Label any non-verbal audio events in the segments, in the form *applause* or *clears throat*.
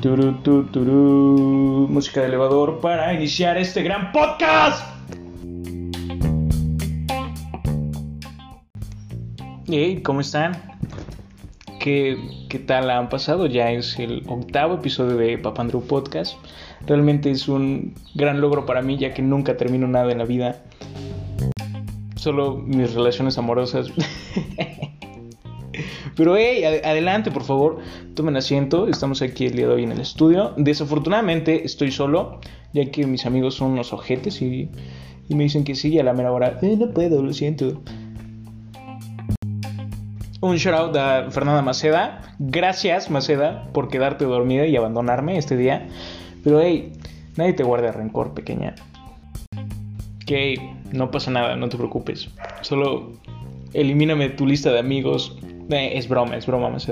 Turu, tu, turu. Música de elevador para iniciar este gran podcast. Hey, ¿cómo están? ¿Qué, ¿Qué tal han pasado? Ya es el octavo episodio de Papandrew Podcast. Realmente es un gran logro para mí ya que nunca termino nada en la vida. Solo mis relaciones amorosas. *laughs* Pero hey, adelante, por favor, tomen asiento. Estamos aquí el día de hoy en el estudio. Desafortunadamente estoy solo, ya que mis amigos son unos ojetes y, me dicen que sí, y a la mera hora, eh, no puedo, lo siento. Un shout out a Fernanda Maceda. Gracias, Maceda, por quedarte dormida y abandonarme este día. Pero hey, nadie te guarda rencor, pequeña. Que no pasa nada, no te preocupes. Solo elimíname tu lista de amigos eh, es broma, es broma, más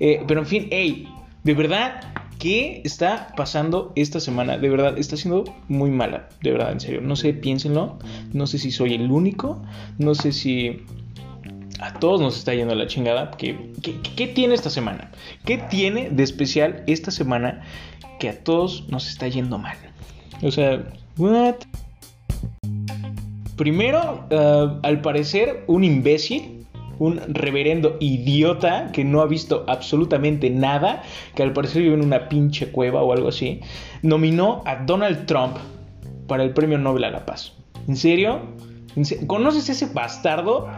eh, pero en fin, hey, de verdad, ¿qué está pasando esta semana? De verdad, está siendo muy mala, de verdad, en serio. No sé, piénsenlo. No sé si soy el único. No sé si a todos nos está yendo la chingada. ¿Qué, qué, tiene esta semana? ¿Qué tiene de especial esta semana que a todos nos está yendo mal? O sea, what? Primero, uh, al parecer, un imbécil un reverendo idiota que no ha visto absolutamente nada, que al parecer vive en una pinche cueva o algo así, nominó a Donald Trump para el Premio Nobel a la Paz. ¿En serio? ¿Conoces ese bastardo?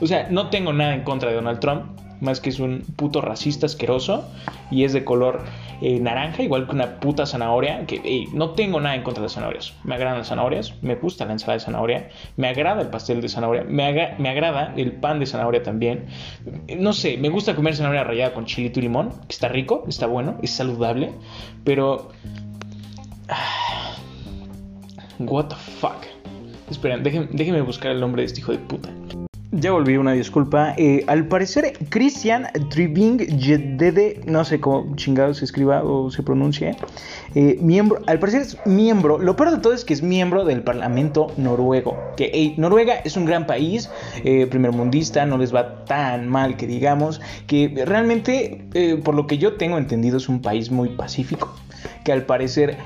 O sea, no tengo nada en contra de Donald Trump más que es un puto racista asqueroso y es de color eh, naranja, igual que una puta zanahoria, que no tengo nada en contra de las zanahorias. Me agradan las zanahorias, me gusta la ensalada de zanahoria, me agrada el pastel de zanahoria, me, me agrada el pan de zanahoria también. No sé, me gusta comer zanahoria rallada con chilito y limón, que está rico, está bueno, es saludable, pero... What the fuck. Esperen, déjenme buscar el nombre de este hijo de puta. Ya volví, una disculpa. Eh, al parecer, Christian Tribing Jedede, no sé cómo chingado se escriba o se pronuncie, eh, miembro, al parecer es miembro, lo peor de todo es que es miembro del Parlamento noruego. Que Noruega es un gran país, eh, primermundista, no les va tan mal que digamos, que realmente, por lo que yo tengo entendido, es un país muy pacífico que al parecer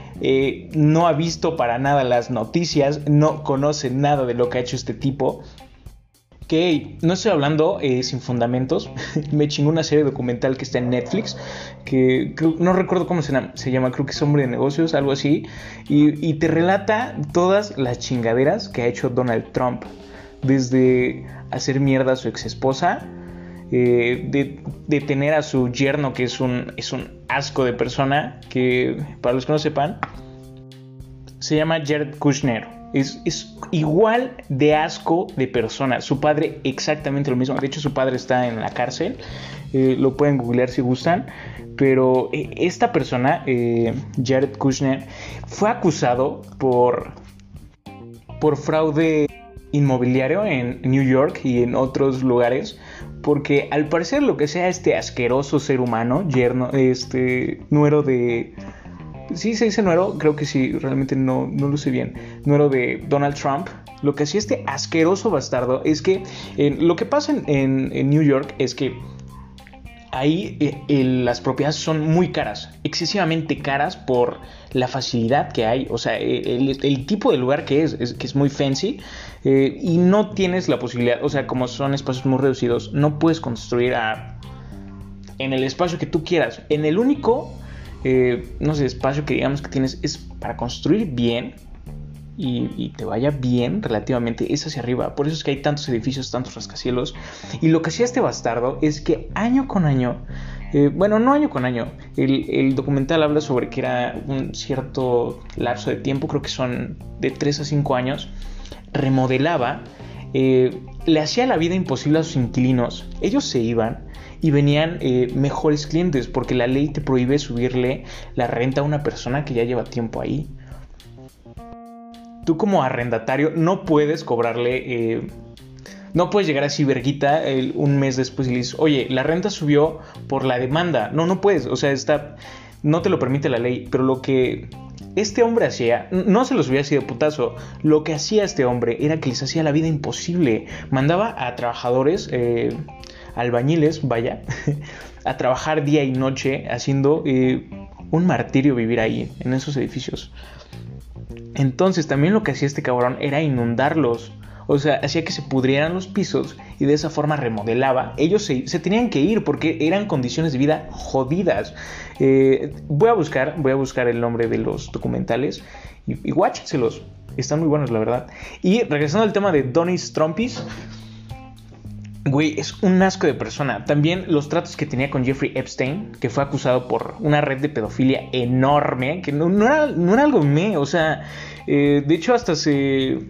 no ha visto para nada las noticias, no conoce nada de lo que ha hecho este tipo que no estoy hablando eh, sin fundamentos. *laughs* Me chingó una serie documental que está en Netflix, que no recuerdo cómo se llama, creo que es Hombre de Negocios, algo así, y, te relata todas las chingaderas que ha hecho Donald Trump, desde hacer mierda a su ex esposa, eh, de, tener a su yerno, que es un, es un asco de persona, que para los que no sepan, se llama Jared Kushner. Es, igual de asco de persona. Su padre exactamente lo mismo. De hecho, su padre está en la cárcel. Eh, lo pueden googlear si gustan. Pero eh, esta persona, eh, Jared Kushner, fue acusado por, por fraude inmobiliario en New York y en otros lugares. Porque al parecer lo que sea este asqueroso ser humano, yerno, este nuero de sí se dice nuero, creo que sí, realmente no, no luce bien, nuero de Donald Trump. Lo que hacía este asqueroso bastardo es que lo que pasa en, New York es que ahí eh, las propiedades son muy caras, excesivamente caras por la facilidad que hay, o sea, el, tipo de lugar que es, que es muy fancy eh, y no tienes la posibilidad, o sea, como son espacios muy reducidos, no puedes construir en el espacio que tú quieras, en el único eh, no sé, espacio que digamos que tienes es para construir bien y, te vaya bien relativamente, es hacia arriba. Por eso es que hay tantos edificios, tantos rascacielos. Y lo que hacía este bastardo es que año con año, eh, bueno, no año con año, el, documental habla sobre que era un cierto lapso de tiempo, creo que son de 3 a 5 años, remodelaba, eh, le hacía la vida imposible a sus inquilinos. Ellos se iban y venían eh, mejores clientes porque la ley te prohíbe subirle la renta a una persona que ya lleva tiempo ahí. Tú como arrendatario no puedes cobrarle... Eh, no puedes llegar así, verguita, un mes después y le dices, oye, la renta subió por la demanda. No, no puedes. O sea, está, no te lo permite la ley. Pero lo que este hombre hacía, no se los hubiera sido putazo, lo que hacía este hombre era que les hacía la vida imposible. Mandaba a trabajadores, eh, albañiles, vaya, *laughs* a trabajar día y noche haciendo eh, un martirio vivir ahí, en esos edificios. Entonces también lo que hacía este cabrón era inundarlos. O sea, hacía que se pudrieran los pisos y de esa forma remodelaba. Ellos se, tenían que ir porque eran condiciones de vida jodidas. Eh, voy a buscar, voy a buscar el nombre de los documentales y, y Están muy buenos, la verdad. Y regresando al tema de Donis Trumpis. Güey, es un asco de persona. También los tratos que tenía con Jeffrey Epstein, que fue acusado por una red de pedofilia enorme, que no, era, no era, algo me, o sea, eh, de hecho hasta se,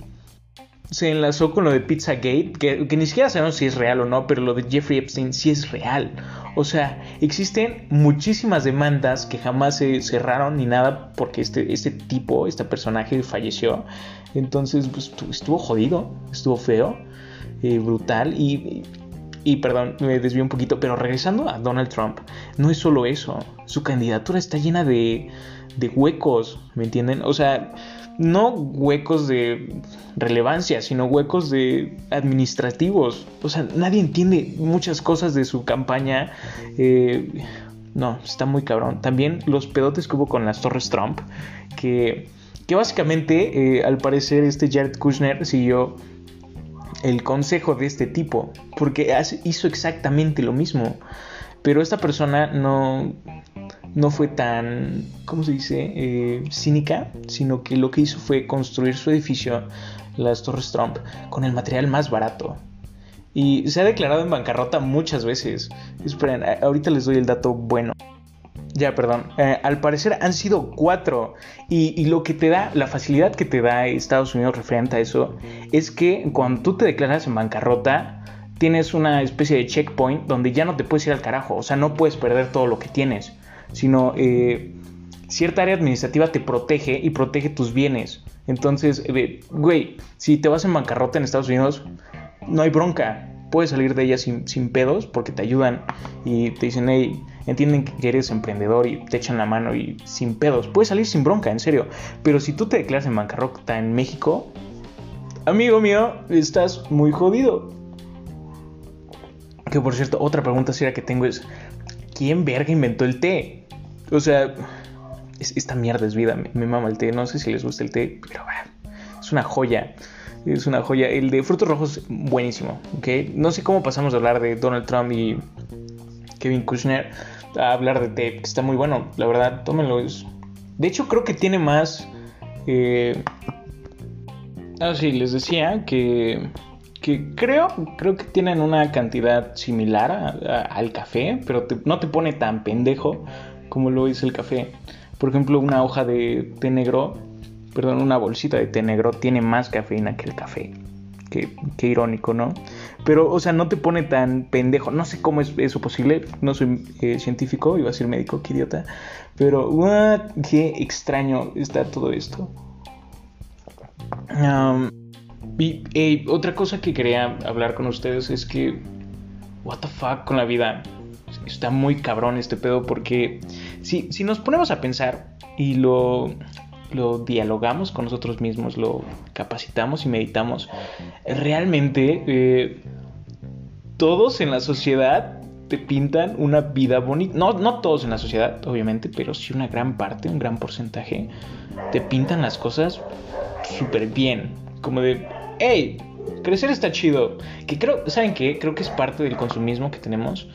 se enlazó con lo de Pizzagate, que, que ni siquiera sabemos si es real o no, pero lo de Jeffrey Epstein sí es real. O sea, existen muchísimas demandas que jamás se cerraron ni nada porque este, este tipo, este personaje falleció. Entonces, pues, estuvo jodido, estuvo feo. Eh, brutal y, y perdón, me desvío un poquito, pero regresando a Donald Trump, no es solo eso, su candidatura está llena de, de huecos, ¿me entienden? O sea, no huecos de relevancia, sino huecos de administrativos. O sea, nadie entiende muchas cosas de su campaña. Eh, no, está muy cabrón. También los pedotes que hubo con las Torres Trump, que, que básicamente, eh, al parecer, este Jared Kushner siguió el consejo de este tipo, porque hizo exactamente lo mismo, pero esta persona no, no fue tan, ¿cómo se dice?, eh, cínica, sino que lo que hizo fue construir su edificio, las Torres Trump, con el material más barato. Y se ha declarado en bancarrota muchas veces. Esperen, ahorita les doy el dato bueno. Ya, perdón. Eh, al parecer han sido cuatro. Y, lo que te da, la facilidad que te da Estados Unidos referente a eso, es que cuando tú te declaras en bancarrota, tienes una especie de checkpoint donde ya no te puedes ir al carajo. O sea, no puedes perder todo lo que tienes. Sino eh, cierta área administrativa te protege y protege tus bienes. Entonces, eh, güey, si te vas en bancarrota en Estados Unidos, no hay bronca. Puedes salir de ella sin, sin pedos porque te ayudan y te dicen, hey entienden que eres emprendedor y te echan la mano y sin pedos. Puedes salir sin bronca, en serio. Pero si tú te declaras en bancarrota en México, amigo mío, estás muy jodido. Que por cierto, otra pregunta seria que tengo es: ¿quién verga inventó el té? O sea, esta mierda es vida, me, mama el té. No sé si les gusta el té, pero es una joya. Es una joya. El de frutos rojos, buenísimo. ¿ok? No sé cómo pasamos de hablar de Donald Trump y Kevin Kushner a hablar de té, que está muy bueno, la verdad, tómenlo. De hecho, creo que tiene más... Eh... Ah, sí, les decía que, que creo, creo que tienen una cantidad similar al café, pero no te pone tan pendejo como lo es el café. Por ejemplo, una hoja de té negro, perdón, una bolsita de té negro tiene más cafeína que el café. Qué, irónico, ¿no? Pero, o sea, no te pone tan pendejo. No sé cómo es eso posible. No soy eh, científico, iba a ser médico, qué idiota. Pero, qué extraño está todo esto. y otra cosa que quería hablar con ustedes es que, what the fuck con la vida. Está muy cabrón este pedo porque si, si nos ponemos a pensar y lo, lo dialogamos con nosotros mismos, lo capacitamos y meditamos, realmente eh, todos en la sociedad te pintan una vida bonita. No, no todos en la sociedad, obviamente, pero sí una gran parte, un gran porcentaje, te pintan las cosas súper bien. Como de, hey, crecer está chido. Que creo, ¿saben qué? Creo que es parte del consumismo que tenemos.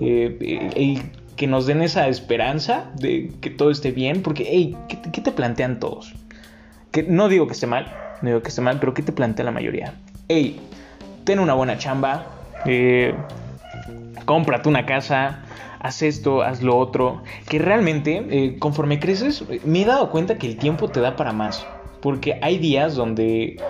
Eh, que nos den esa esperanza de que todo esté bien, porque, hey, ¿qué, te plantean todos? Que no digo que esté mal, no digo que esté mal, pero ¿qué te plantea la mayoría? Hey, ten una buena chamba, eh, cómprate una casa, haz esto, haz lo otro, que realmente eh, conforme creces me he dado cuenta que el tiempo te da para más, porque hay días donde,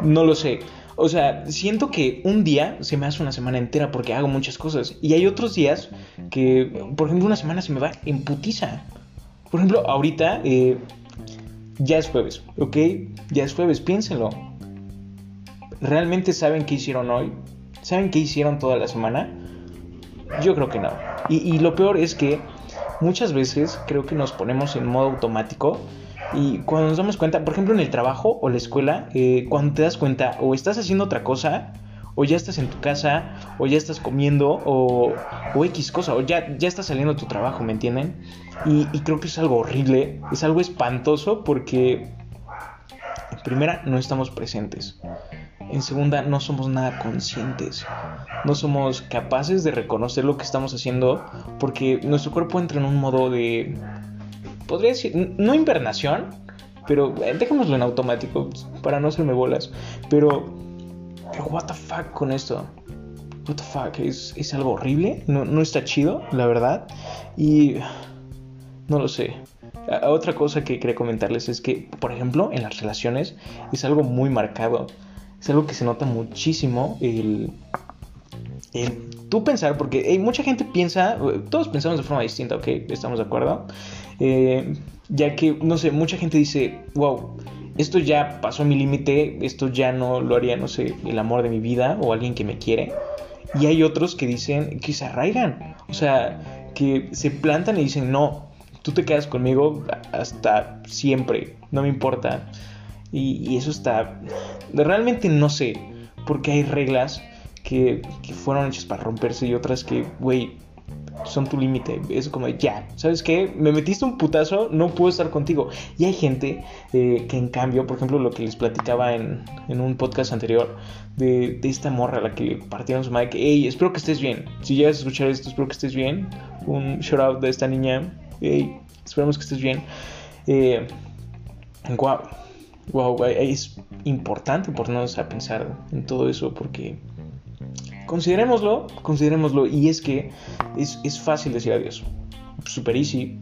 no lo sé, o sea, siento que un día se me hace una semana entera porque hago muchas cosas. Y hay otros días que, por ejemplo, una semana se me va en putiza. Por ejemplo, ahorita eh, ya es jueves, ¿ok? Ya es jueves, piénsenlo. ¿Realmente saben qué hicieron hoy? ¿Saben qué hicieron toda la semana? Yo creo que no. Y, y lo peor es que muchas veces creo que nos ponemos en modo automático y cuando nos damos cuenta, por ejemplo en el trabajo o la escuela, eh, cuando te das cuenta o estás haciendo otra cosa, o ya estás en tu casa, o ya estás comiendo, o, o X cosa, o ya, ya estás saliendo de tu trabajo, ¿me entienden? Y, y creo que es algo horrible, es algo espantoso porque, en primera, no estamos presentes. En segunda, no somos nada conscientes. No somos capaces de reconocer lo que estamos haciendo porque nuestro cuerpo entra en un modo de... Podría decir, no invernación, pero eh, dejémoslo en automático para no hacerme bolas. Pero, pero what the fuck con esto. What the fuck, es, es algo horrible. No, no está chido, la verdad. Y no lo sé. Otra cosa que quería comentarles es que, por ejemplo, en las relaciones es algo muy marcado. Es algo que se nota muchísimo el tú pensar, porque hay mucha gente piensa, todos pensamos de forma distinta, ok, estamos de acuerdo. Eh, ya que, no sé, mucha gente dice, wow, esto ya pasó mi límite, esto ya no lo haría, no sé, el amor de mi vida o alguien que me quiere. Y hay otros que dicen que se arraigan, o sea, que se plantan y dicen, no, tú te quedas conmigo hasta siempre, no me importa. Y, eso está, realmente no sé, porque hay reglas que, fueron hechas para romperse y otras que, güey, son tu límite. Es como, ya, ¿sabes qué? Me metiste un putazo, no puedo estar contigo. Y hay gente eh, que en cambio, por ejemplo, lo que les platicaba en, en un podcast anterior, de, de, esta morra a la que partieron su madre, que, hey, espero que estés bien. Si llegas a escuchar esto, espero que estés bien. Un shout out de esta niña, hey, esperamos que estés bien. Eh, wow, wow, es importante ponernos a pensar en todo eso porque considerémoslo, considerémoslo, y es que es, fácil decir adiós, super easy,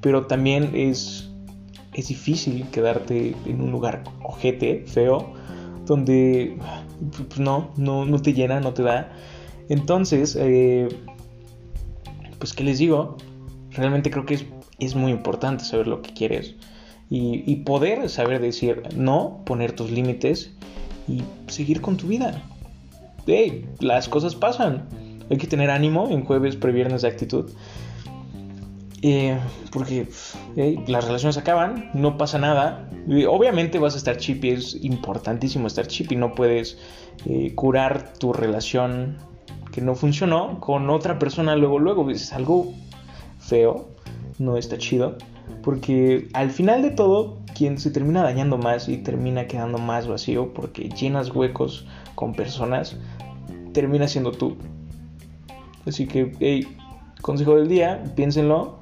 pero también es, es difícil quedarte en un lugar ojete, feo, donde pues no, no, no te llena, no te da. Entonces, eh, pues, ¿qué les digo? Realmente creo que es, es muy importante saber lo que quieres y, y poder saber decir no, poner tus límites y seguir con tu vida las cosas pasan. Hay que tener ánimo en jueves, previernes de actitud. Eh, porque las relaciones acaban, no pasa nada. obviamente vas a estar chip y es importantísimo estar chip y no puedes eh, curar tu relación que no funcionó con otra persona luego, luego. Es algo feo, no está chido. Porque al final de todo, quien se termina dañando más y termina quedando más vacío porque llenas huecos con personas, termina siendo tú. Así que, hey, consejo del día, piénsenlo,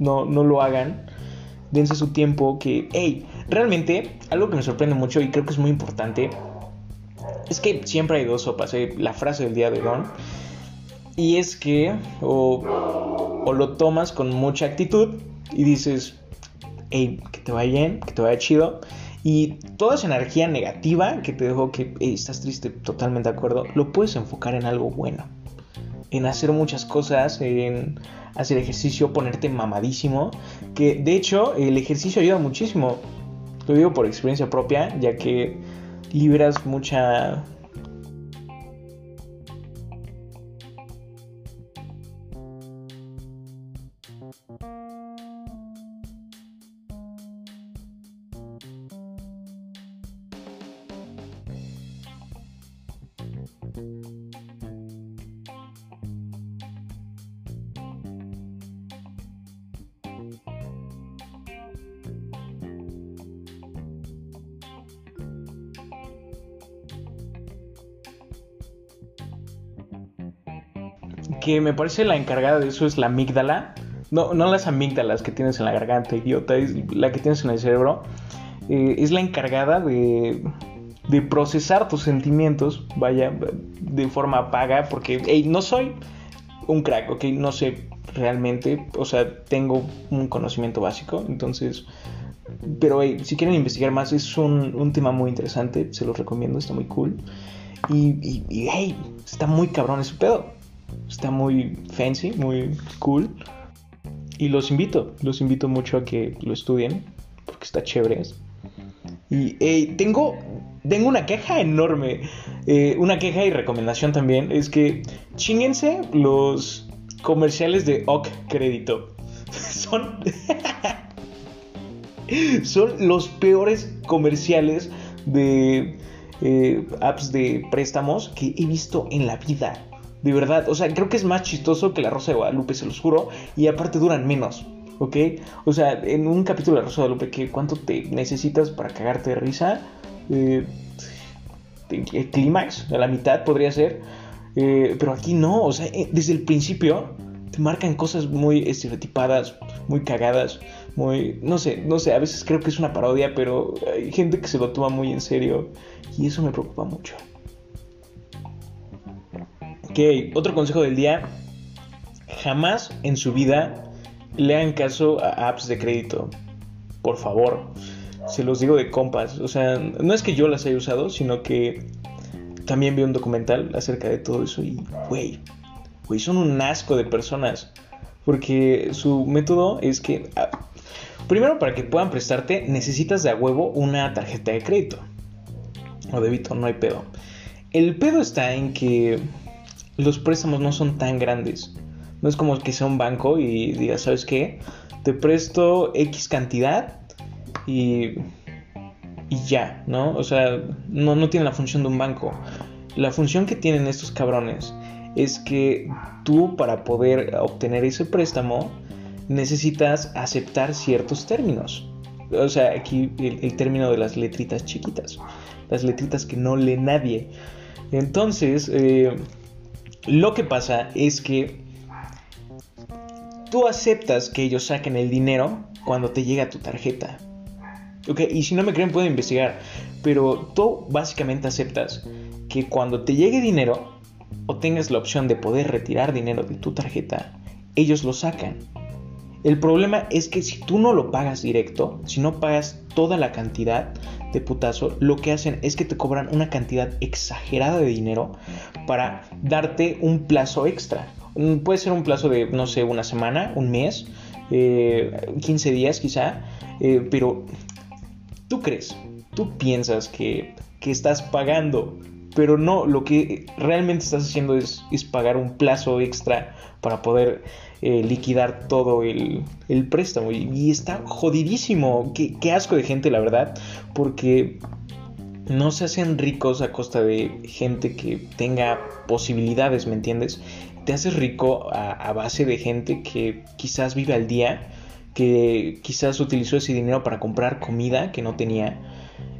no, no lo hagan, dense su tiempo, que, hey, realmente, algo que me sorprende mucho y creo que es muy importante, es que siempre hay dos sopas, ¿eh? la frase del día de Don, y es que o, o lo tomas con mucha actitud y dices, hey, que te vaya bien, que te vaya chido, y toda esa energía negativa que te dejó que estás triste, totalmente de acuerdo, lo puedes enfocar en algo bueno. En hacer muchas cosas, en hacer ejercicio, ponerte mamadísimo. Que de hecho el ejercicio ayuda muchísimo. Lo digo por experiencia propia, ya que liberas mucha que me parece la encargada de eso es la amígdala. No, no las amígdalas que tienes en la garganta, idiota, es la que tienes en el cerebro. Eh, es la encargada de, de procesar tus sentimientos, vaya, de forma paga, porque, hey, no soy un crack, ok, no sé realmente, o sea, tengo un conocimiento básico, entonces, pero hey, si quieren investigar más, es un, un, tema muy interesante, se los recomiendo, está muy cool. Y, y, y hey, está muy cabrón ese pedo. Está muy fancy, muy cool. Y los invito, los invito mucho a que lo estudien, porque está chévere. Y tengo, tengo una queja enorme. Eh, una queja y recomendación también es que chinguense los comerciales de OC Crédito. *laughs* Son. *laughs* son los peores comerciales de eh, apps de préstamos que he visto en la vida De verdad, o sea, creo que es más chistoso que La Rosa de Guadalupe, se los juro. Y aparte duran menos, ¿ok? O sea, en un capítulo de Rosa de Guadalupe, ¿qué, ¿cuánto te necesitas para cagarte de risa? Eh, el clímax, a la mitad podría ser. Eh, pero aquí no, o sea, eh, desde el principio te marcan cosas muy estereotipadas, muy cagadas, muy, no sé, no sé, a veces creo que es una parodia, pero hay gente que se lo toma muy en serio y eso me preocupa mucho. Ok, otro consejo del día. Jamás en su vida le hagan caso a apps de crédito. Por favor. Se los digo de compas. O sea, no es que yo las haya usado, sino que también vi un documental acerca de todo eso y, güey, güey, son un asco de personas. Porque su método es que, ah, primero para que puedan prestarte, necesitas de a huevo una tarjeta de crédito. O débito, no hay pedo. El pedo está en que los préstamos no son tan grandes. No es como que sea un banco y diga, ¿sabes qué? Te presto X cantidad y, y ya, ¿no? O sea, no, no tiene la función de un banco. La función que tienen estos cabrones es que tú para poder obtener ese préstamo necesitas aceptar ciertos términos. O sea, aquí el, término de las letritas chiquitas, las letritas que no lee nadie. Entonces, eh, lo que pasa es que tú aceptas que ellos saquen el dinero cuando te llega tu tarjeta. Ok, y si no me creen pueden investigar. Pero tú básicamente aceptas que cuando te llegue dinero o tengas la opción de poder retirar dinero de tu tarjeta, ellos lo sacan. El problema es que si tú no lo pagas directo, si no pagas toda la cantidad, de putazo, lo que hacen es que te cobran una cantidad exagerada de dinero para darte un plazo extra. Mm, puede ser un plazo de, no sé, una semana, un mes, 15 eh, días quizá, eh, pero tú crees, tú piensas que, que estás pagando pero no, lo que realmente estás haciendo es, es, pagar un plazo extra para poder eh, liquidar todo el, préstamo. Y, está jodidísimo. Qué, qué, asco de gente, la verdad. Porque no se hacen ricos a costa de gente que tenga posibilidades, ¿me entiendes? Te haces rico a, base de gente que quizás vive al día, que quizás utilizó ese dinero para comprar comida que no tenía.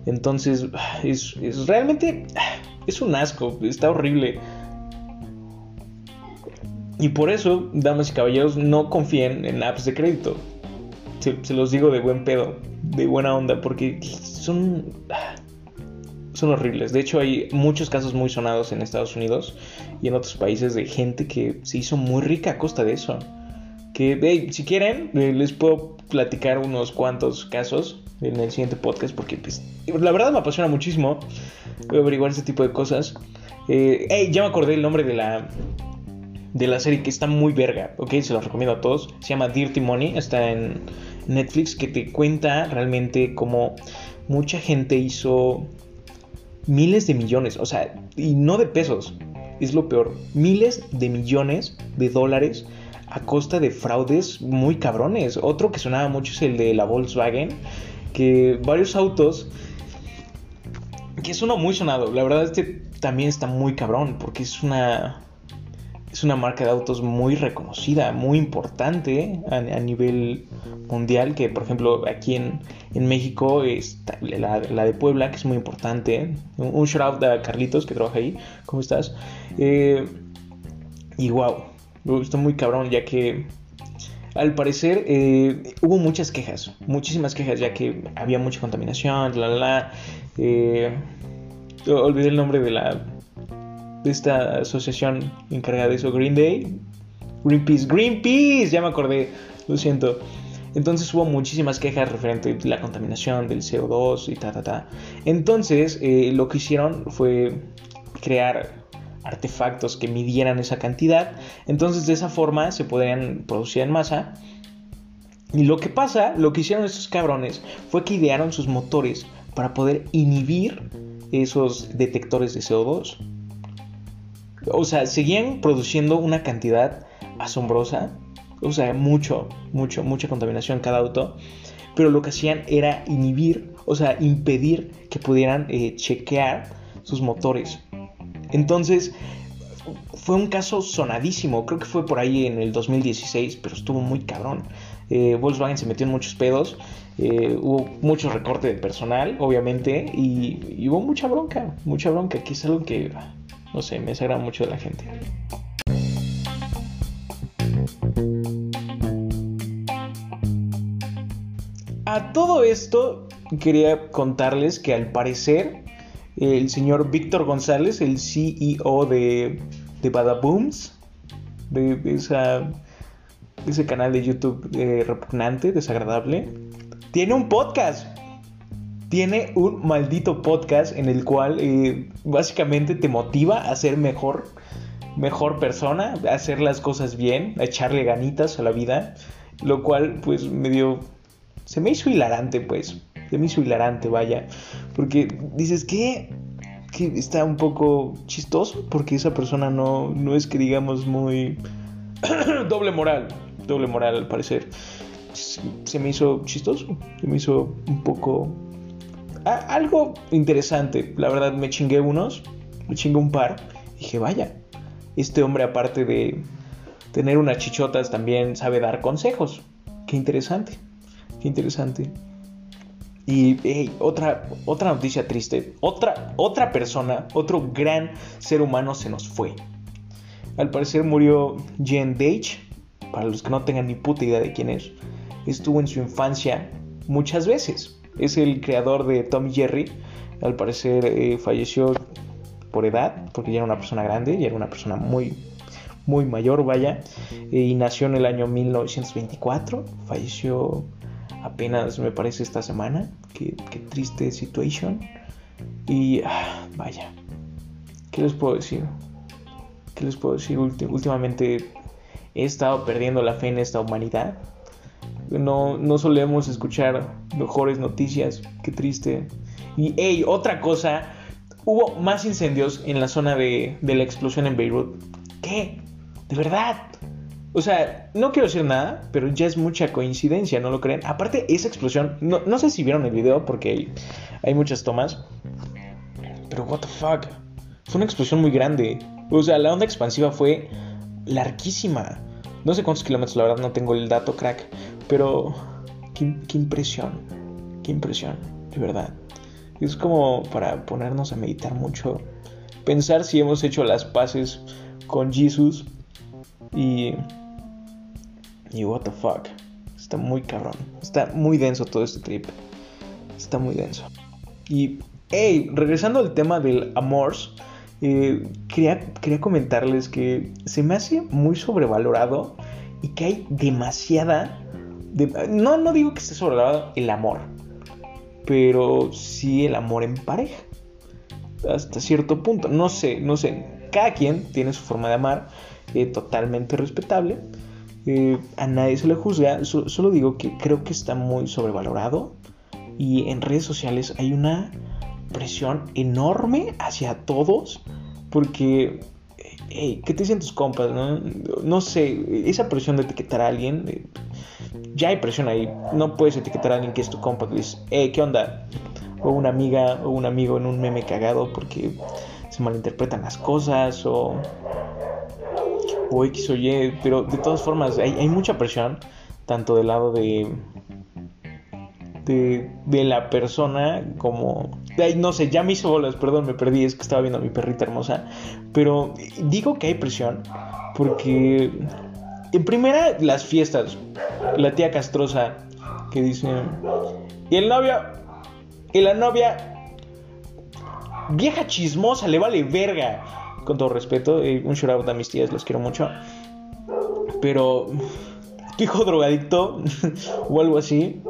Entonces, es, realmente... Es un asco, está horrible. Y por eso, damas y caballeros, no confíen en apps de crédito. Se, los digo de buen pedo, de buena onda, porque son, son horribles. De hecho, hay muchos casos muy sonados en Estados Unidos y en otros países de gente que se hizo muy rica a costa de eso. Que, si quieren, eh, les puedo platicar unos cuantos casos en el siguiente podcast, porque pues, la verdad me apasiona muchísimo averiguar ese tipo de cosas. Eh, ya me acordé el nombre de la, de la serie que está muy verga, ok, se los recomiendo a todos. Se llama Dirty Money, está en Netflix, que te cuenta realmente cómo mucha gente hizo miles de millones, o sea, y no de pesos, es lo peor, miles de millones de dólares a costa de fraudes muy cabrones. Otro que sonaba mucho es el de la Volkswagen, que varios autos, que es uno muy sonado, la verdad este también está muy cabrón, porque es una es una marca de autos muy reconocida, muy importante a, nivel mundial, que por ejemplo aquí en, México está la, de Puebla, que es muy importante. Un, shout out a Carlitos que trabaja ahí. ¿Cómo estás? Eh, y wow, está muy cabrón, ya que al parecer eh, hubo muchas quejas, muchísimas quejas, ya que había mucha contaminación, la la. Eh, olvidé el nombre de la de esta asociación encargada de eso, Green Day, Greenpeace, Greenpeace, ya me acordé, lo siento. Entonces hubo muchísimas quejas referente a la contaminación del CO2 y ta, ta, ta. Entonces eh, lo que hicieron fue crear artefactos que midieran esa cantidad. Entonces de esa forma se podrían producir en masa. Y lo que pasa, lo que hicieron estos cabrones fue que idearon sus motores para poder inhibir esos detectores de CO2. O sea, seguían produciendo una cantidad asombrosa. O sea, mucho, mucho, mucha contaminación cada auto. Pero lo que hacían era inhibir, o sea, impedir que pudieran eh, chequear sus motores. Entonces, fue un caso sonadísimo, creo que fue por ahí en el 2016, pero estuvo muy cabrón. Eh, Volkswagen se metió en muchos pedos, eh, hubo mucho recorte de personal, obviamente, y, hubo mucha bronca, mucha bronca, que es algo que, no sé, me desagrada mucho de la gente. A todo esto quería contarles que al parecer el señor Víctor González, el CEO de, de Badabooms, de, ese canal de YouTube eh, repugnante, desagradable, tiene un podcast. Tiene un maldito podcast en el cual eh, básicamente te motiva a ser mejor, mejor persona, a hacer las cosas bien, a echarle ganitas a la vida, lo cual pues me dio, se me hizo hilarante pues se me hizo hilarante, vaya. Porque dices que, que está un poco chistoso, porque esa persona no, no es que digamos muy *clears throat* doble moral, doble moral al parecer. Se me hizo chistoso, se me hizo un poco... algo interesante, la verdad me chingué unos, me chingué un par, dije, vaya, este hombre aparte de tener unas chichotas también sabe dar consejos. Qué interesante, qué interesante. Y otra, otra noticia triste. Otra, otra persona, otro gran ser humano se nos fue. Al parecer murió Jen Dage. Para los que no tengan ni puta idea de quién es. Estuvo en su infancia muchas veces. Es el creador de Tom Jerry. Al parecer eh, falleció por edad, porque ya era una persona grande, ya era una persona muy, muy mayor, vaya. y nació en el año 1924. Falleció apenas me parece esta semana. Qué, triste situación. Y ah, vaya, ¿qué les puedo decir? ¿Qué les puedo decir? últimamente he estado perdiendo la fe en esta humanidad. No, no solemos escuchar mejores noticias. Qué triste. Y, hey, otra cosa. Hubo más incendios en la zona de, de la explosión en Beirut. ¿Qué? ¿De verdad? O sea, no quiero decir nada, pero ya es mucha coincidencia, ¿no lo creen? Aparte, esa explosión, no, sé si vieron el video porque hay, muchas tomas, pero what the fuck, fue una explosión muy grande. O sea, la onda expansiva fue larguísima. No sé cuántos kilómetros, la verdad no tengo el dato, crack, pero qué, impresión, qué impresión, de verdad. Es como para ponernos a meditar mucho, pensar si hemos hecho las paces con Jesus y y what the fuck. Está muy cabrón. Está muy denso todo este trip. Está muy denso. Y, hey, regresando al tema del amors. Eh, quería, quería comentarles que se me hace muy sobrevalorado y que hay demasiada... no, no digo que esté sobrevalorado el amor, pero sí el amor en pareja. Hasta cierto punto. No sé, no sé. Cada quien tiene su forma de amar, eh, totalmente respetable. Eh, a nadie se le juzga, solo digo que creo que está muy sobrevalorado y en redes sociales hay una presión enorme hacia todos porque, hey, ¿qué te dicen tus compas? No? sé, esa presión de etiquetar a alguien, eh, ya hay presión ahí, no puedes etiquetar a alguien que es tu compa, que dices, hey, ¿qué onda? O una amiga o un amigo en un meme cagado porque se malinterpretan las cosas o o X o Y, pero de todas formas hay, mucha presión, tanto del lado de, de, la persona como... no sé, ya me hizo bolas, perdón, me perdí, es que estaba viendo a mi perrita hermosa, pero digo que hay presión porque, en primera, las fiestas, la tía castrosa que dice, y el novio, y la novia, vieja chismosa, le vale verga con todo respeto, eh, un shout out a mis tías, los quiero mucho. Pero, hijo drogadicto *laughs* o algo así.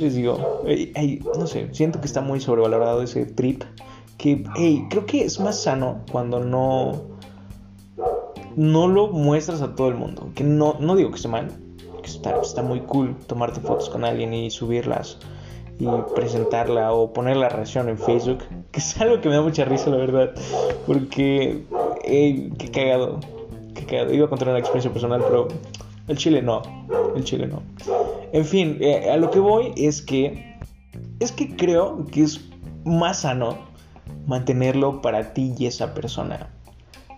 ¿Qué les digo? no sé, siento que está muy sobrevalorado ese trip. Que, hey, creo que es más sano cuando no. No lo muestras a todo el mundo. Que no, no digo que esté mal. Que está, está muy cool tomarte fotos con alguien y subirlas y presentarla o poner la reacción en Facebook, que es algo que me da mucha risa, la verdad, porque, hey, qué cagado, qué cagado. Iba a contar una experiencia personal, pero el chile no, el chile no. En fin, eh, a lo que voy es que, es que creo que es más sano mantenerlo para ti y esa persona.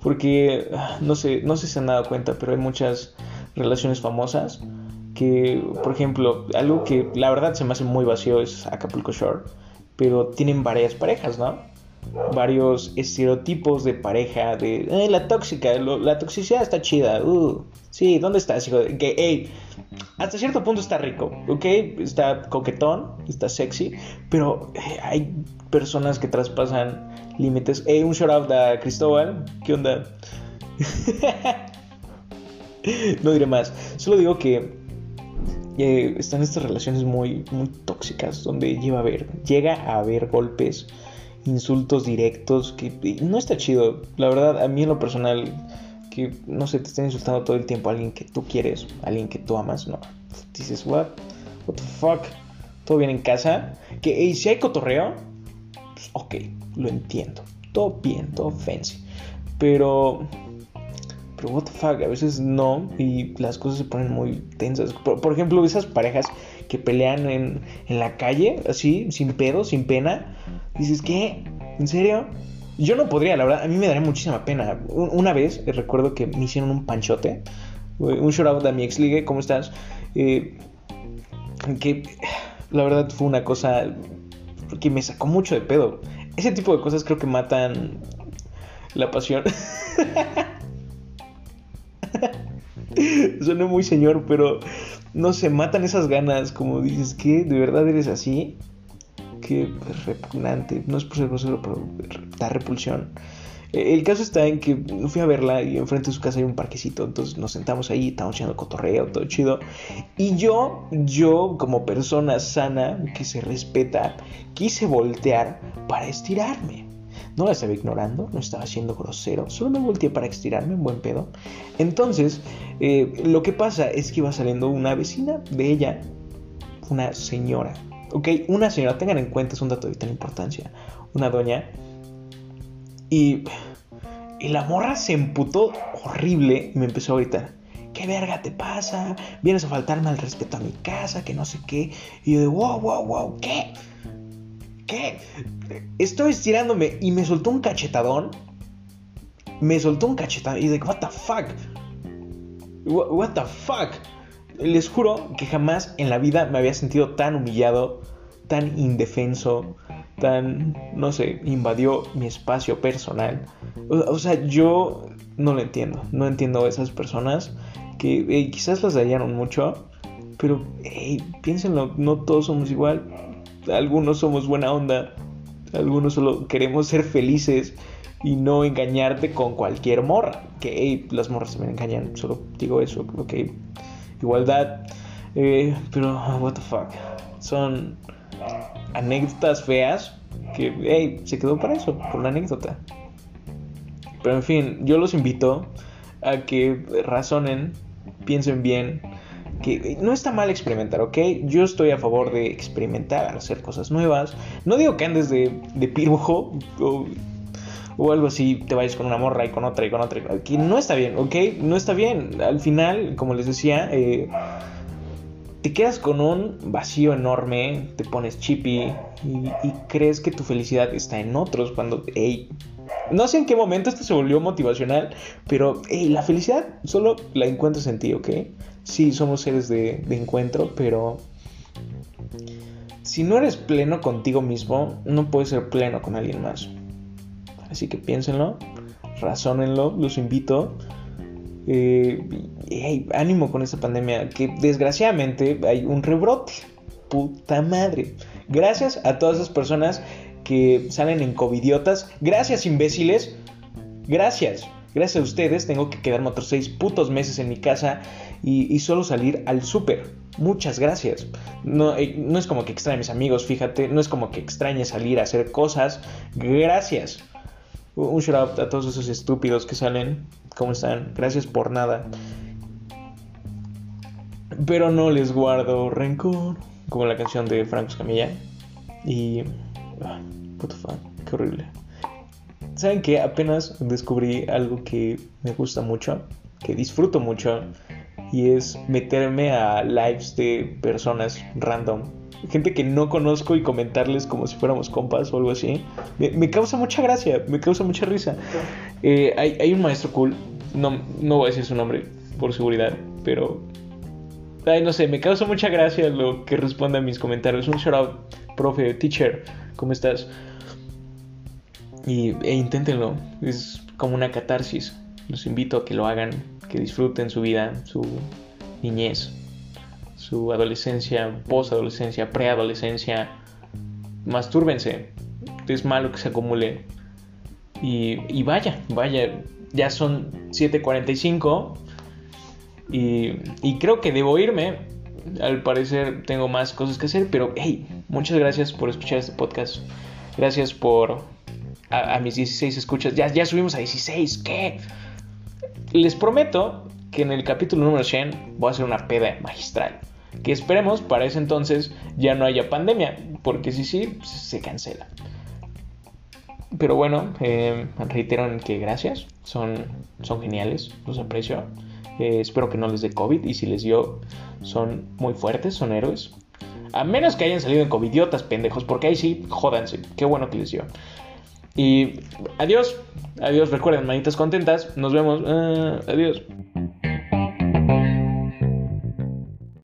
Porque, ah, no sé, no sé si se han dado cuenta, pero hay muchas relaciones famosas que, por ejemplo, algo que la verdad se me hace muy vacío es Acapulco Shore, pero tienen varias parejas, ¿no? Varios estereotipos de pareja, de eh, la tóxica, la toxicidad está chida, uh, sí, ¿dónde estás, hijo? Que, hey, hasta cierto punto está rico, ¿ok? Está coquetón, está sexy, pero eh, hay personas que traspasan límites. Hey, un shout out a Cristóbal, ¿qué onda? *laughs* no diré más, solo digo que eh, están estas relaciones muy, muy tóxicas donde lleva a ver, llega a haber golpes, insultos directos, que no está chido. La verdad, a mí en lo personal, que no sé, te estén insultando todo el tiempo a alguien que tú quieres, alguien que tú amas, no. Dices, what, what the fuck, todo bien en casa. Que si hay cotorreo, pues, ok, lo entiendo. Todo bien, todo fancy. Pero pero what the fuck, a veces no y las cosas se ponen muy tensas. Por, ejemplo, esas parejas que pelean en, la calle, así, sin pedo, sin pena. Dices, ¿qué? ¿En serio? Yo no podría, la verdad, a mí me daría muchísima pena. Una vez eh, recuerdo que me hicieron un panchote, un shout out a mi ex ligue, ¿cómo estás? Eh, que la verdad fue una cosa que me sacó mucho de pedo. Ese tipo de cosas creo que matan la pasión. *laughs* Suena muy señor, pero no se matan esas ganas. Como dices, que ¿De verdad eres así? Qué repugnante. No es por ser grosero, pero da repulsión. Eh, el caso está en que fui a verla y enfrente de su casa hay un parquecito. Entonces nos sentamos ahí, estamos haciendo cotorreo, todo chido. Y yo, yo, como persona sana que se respeta, quise voltear para estirarme. No la estaba ignorando, no estaba siendo grosero, solo me volteé para estirarme un buen pedo. Entonces, eh, lo que pasa es que iba saliendo una vecina de ella, una señora. Ok, una señora, tengan en cuenta, es un dato de vital importancia. Una doña. Y, y la morra se emputó horrible y me empezó a gritar. ¿Qué verga te pasa? Vienes a faltarme al respeto a mi casa, que no sé qué. Y yo de, wow, wow, wow, ¿qué? ¿Qué? Estoy estirándome y me soltó un cachetadón. Me soltó un cachetadón y de, what the fuck? What, the fuck? Les juro que jamás en la vida me había sentido tan humillado, tan indefenso, tan, no sé, invadió mi espacio personal. O, sea, yo no lo entiendo. No entiendo a esas personas que quizás las dañaron mucho, pero hey, piénsenlo, no todos somos igual algunos somos buena onda, algunos solo queremos ser felices y no engañarte con cualquier morra. Que las morras también engañan, solo digo eso, ok. Igualdad, eh, pero what the fuck. Son anécdotas feas que, hey, se quedó para eso, por una anécdota. Pero en fin, yo los invito a que razonen, piensen bien que no está mal experimentar, ¿ok? Yo estoy a favor de experimentar, hacer cosas nuevas. No digo que andes de, pirujo o, algo así, te vayas con una morra y con otra y con otra. Que no está bien, ¿ok? No está bien. Al final, como les decía, eh, te quedas con un vacío enorme, te pones chippy y, crees que tu felicidad está en otros cuando, hey, no sé en qué momento esto se volvió motivacional, pero hey, la felicidad solo la encuentras en ti, ¿ok? Sí somos seres de, encuentro, pero si no eres pleno contigo mismo, no puedes ser pleno con alguien más. Así que piénsenlo, razónenlo, los invito. Eh, ánimo con esta pandemia, que desgraciadamente hay un rebrote. Puta madre. Gracias a todas esas personas que salen en covidiotas. Gracias, imbéciles. Gracias. Gracias a ustedes tengo que quedarme otros seis putos meses en mi casa y, solo salir al súper. Muchas gracias. No, eh, no es como que extrañe a mis amigos, fíjate. No es como que extrañe salir a hacer cosas. Gracias. Un shout out a todos esos estúpidos que salen. ¿Cómo están? Gracias por nada. Pero no les guardo rencor. Como la canción de Franco Escamilla. Y. Ah, fuck, qué horrible. ¿Saben que Apenas descubrí algo que me gusta mucho, que disfruto mucho, y es meterme a lives de personas random gente que no conozco y comentarles como si fuéramos compas o algo así. Me, causa mucha gracia, me causa mucha risa. Eh, hay, hay, un maestro cool, no, no voy a decir su nombre por seguridad, pero... Ay, no sé, me causa mucha gracia lo que responde a mis comentarios. Un shout out, profe, teacher, ¿cómo estás? Y, e inténtenlo, es como una catarsis. Los invito a que lo hagan, que disfruten su vida, su niñez, su adolescencia, posadolescencia, preadolescencia. Mastúrbense. Es malo que se acumule. Y, y vaya, vaya. Ya son 7:45. Y, y creo que debo irme. Al parecer tengo más cosas que hacer. Pero hey, muchas gracias por escuchar este podcast. Gracias por. A, mis 16 escuchas. Ya, ya subimos a 16. ¿Qué? Les prometo que en el capítulo número 100 voy a hacer una peda magistral. Que esperemos para ese entonces ya no haya pandemia, porque si sí, se cancela. Pero bueno, eh, reitero que gracias, son, son geniales, los aprecio. Eh, espero que no les dé COVID y si les dio, son muy fuertes, son héroes. A menos que hayan salido en covidiotas, pendejos, porque ahí sí, jódanse. Qué bueno que les dio. Y adiós, adiós, recuerden, manitas contentas, nos vemos, eh, adiós.